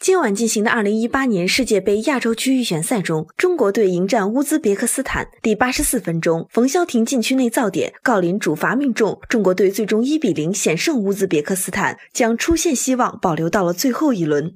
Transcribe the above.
今晚进行的二零一八年世界杯亚洲区预选赛中中国队迎战乌兹别克斯坦第八十四分钟冯潇霆禁区内造点郜林主罚命中中国队最终一比零险胜乌兹别克斯坦将出线希望保留到了最后一轮。